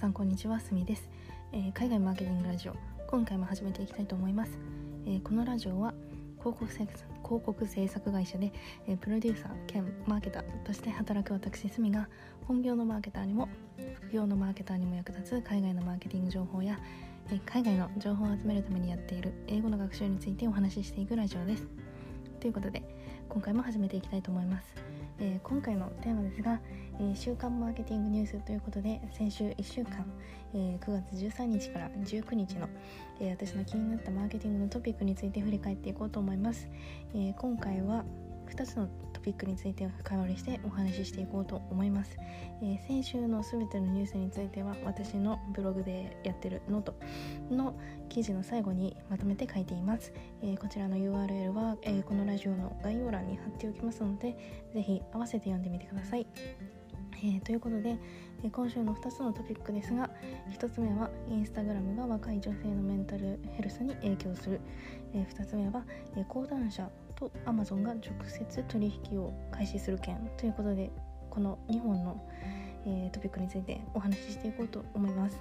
さんこんにちはすみです、えー、海外マーケティングラジオ今回も始めていきたいと思います、えー、このラジオは広告制広告制作会社で、えー、プロデューサー兼マーケターとして働く私すみが本業のマーケターにも副業のマーケターにも役立つ海外のマーケティング情報や、え海外の情報を集めるためにやっている英語の学習についてお話ししていくラジオです。ということで今回も始めていきたいと思います。えー、今回のテーマですが、えー、週刊マーケティングニュースということで先週1週間、えー、9月13日から19日の、え私の気になったマーケティングのトピックについて振り返っていこうと思います、え今回は2つのトピックについて深掘りしてお話ししていこうと思います、えー、先週の全てのニュースについては私のブログでやってるノートの記事の最後にまとめて書いています、えー、こちらの URL は、え、このラジオの概要欄に貼っておきますのでぜひ合わせて読んでみてください。えー、ということで、えー、今週の2つのトピックですが1つ目はインスタグラムが若い女性のメンタルヘルスに影響する、えー、2つ目は、え講談社と Amazon が直接取引を開始する件ということでこの2本の、えー、トピックについてお話ししていこうと思います、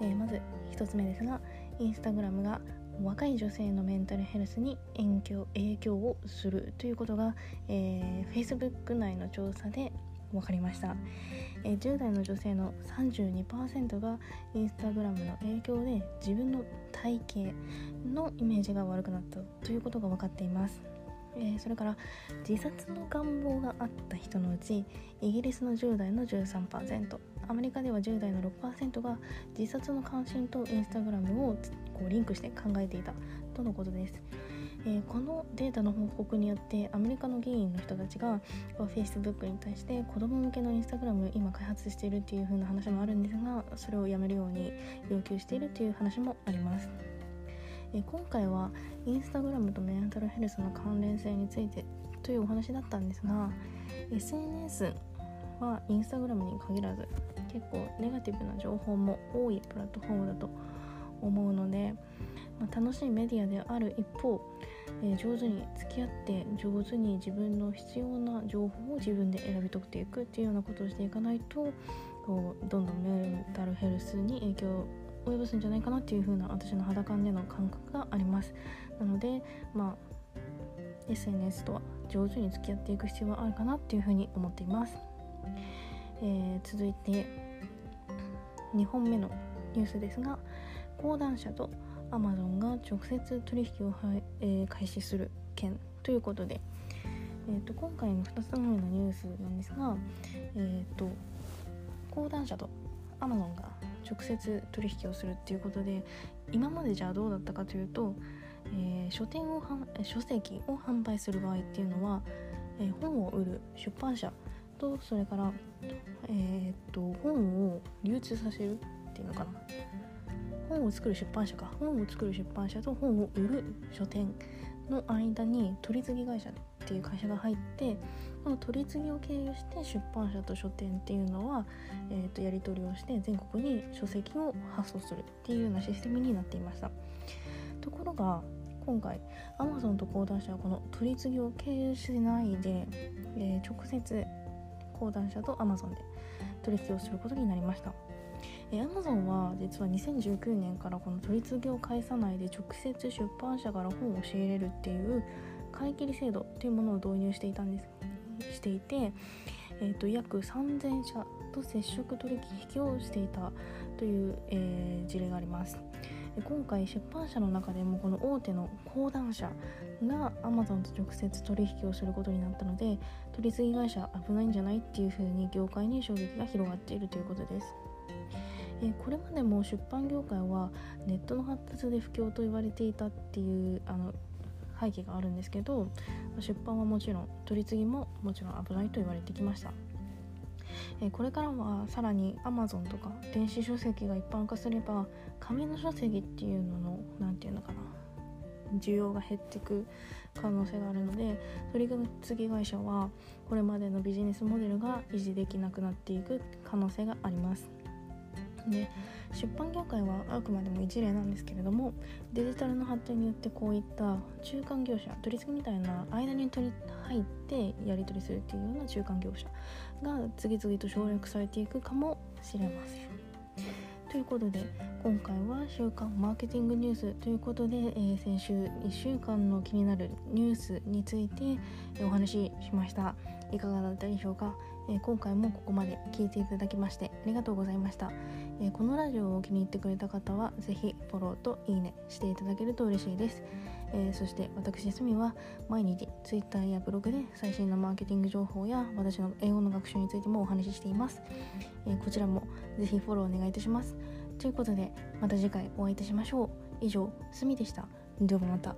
えー、まず1つ目ですがインスタグラムが若い女性のメンタルヘルスに影響影響をするということが、えー、Facebook 内の調査で分かりました、えー、10代の女性の32%がインスタグラムの影響で自分の体型のイメージが悪くなったということが分かっています。えー、それから自殺の願望があった人のうちイギリスの10代の13%アメリカでは10代の6%が自殺の関心とインスタグラムをこうリンクして考えていたとのことです。えー、このデータの報告によってアメリカの議員の人たちが Facebook に対して子供向けのインスタグラム今開発しているっていう風な話もあるんですがそれをやめるように要求しているっていう話もあります。え今回はインスタグラムとメンタルヘルスの関連性についてというお話だったんですが SNS はインスタグラムに限らず結構ネガティブな情報も多いプラットフォームだと思うので、まあ、楽しいメディアである一方、えー、上手に付き合って上手に自分の必要な情報を自分で選び取っていくっていうようなことをしていかないとこうどんどんメンタルヘルスに影響及ぼすんじゃないかなっていう風な私の肌感での感覚があります。なのでまあ SNS とは上手に付き合っていく必要があるかなっていう風に思っています、えー、続いて2本目のニュースですが講談社と Amazon が直接取引を、えー、開始する件ということで、えーと、今回の2つ目のニュースなんですが、えーと講談社と Amazon が直接取引をするっていうことで今までじゃあどうだったかというと、えー、書店を書籍を販売する場合っていうのは、えー、本を売る出版社とそれから、えー、っと本を流通させるっていうのかな。本を作る出版社か本を作る出版社と本を売る書店の間に取り次ぎ会社っていう会社が入ってこの取り次ぎを経由して出版社と書店っていうのは、えー、とやり取りをして全国に書籍を発送するっていうようなシステムになっていました。ところが今回 Amazon と講談社はこの取り次ぎを経由しないで、えー、直接講談社と Amazon で取引をすることになりました。え Amazon は実は2019年からこの取り次ぎを返さないで直接出版社から本を仕入れるっていう買い切り制度というものを導入していたんですしていて、えーと、約3000社と接触取引をしていたという、えー、事例があります。今回出版社の中でもこの大手の講談社が Amazon と直接取引をすることになったので取り次ぎ会社危ないんじゃないっていうふうに業界に衝撃が広がっているということです。えこれまでも出版業界はネットの発達で不況と言われていたっていうあの背景があるんですけど出版はもちろん取り次ぎももちろん危ないと言われてきました。えこれからはさらに Amazon とか電子書籍が一般化すれば紙の書籍っていうのの何て言うのかな需要が減っていく可能性があるので取り次ぎ会社はこれまでのビジネスモデルが維持できなくなっていく可能性があります。で出版業界はあくまでも一例なんですけれどもデジタルの発展によってこういった中間業者取り次ぎみたいな間に取り入ってやり取りするっていうような中間業者が次々と省略されていくかもしれません。ということで今回は週刊マーケティングニュースということで、えー、先週1週間の気になるニュースについてお話ししました。いかがだったでしょうか、えー、今回もここまで聞いていただきましてありがとうございました、えー、このラジオを気に入ってくれた方は是非フォローといいねしていただけると嬉しいです。え、そして私すみは毎日 Twitter やブログで最新のマーケティング情報や私の英語の学習についてもお話ししています、えー、こちらもぜひフォローお願いいたします。ということでまた次回お会いいたしましょう。以上すみでした。ではまた。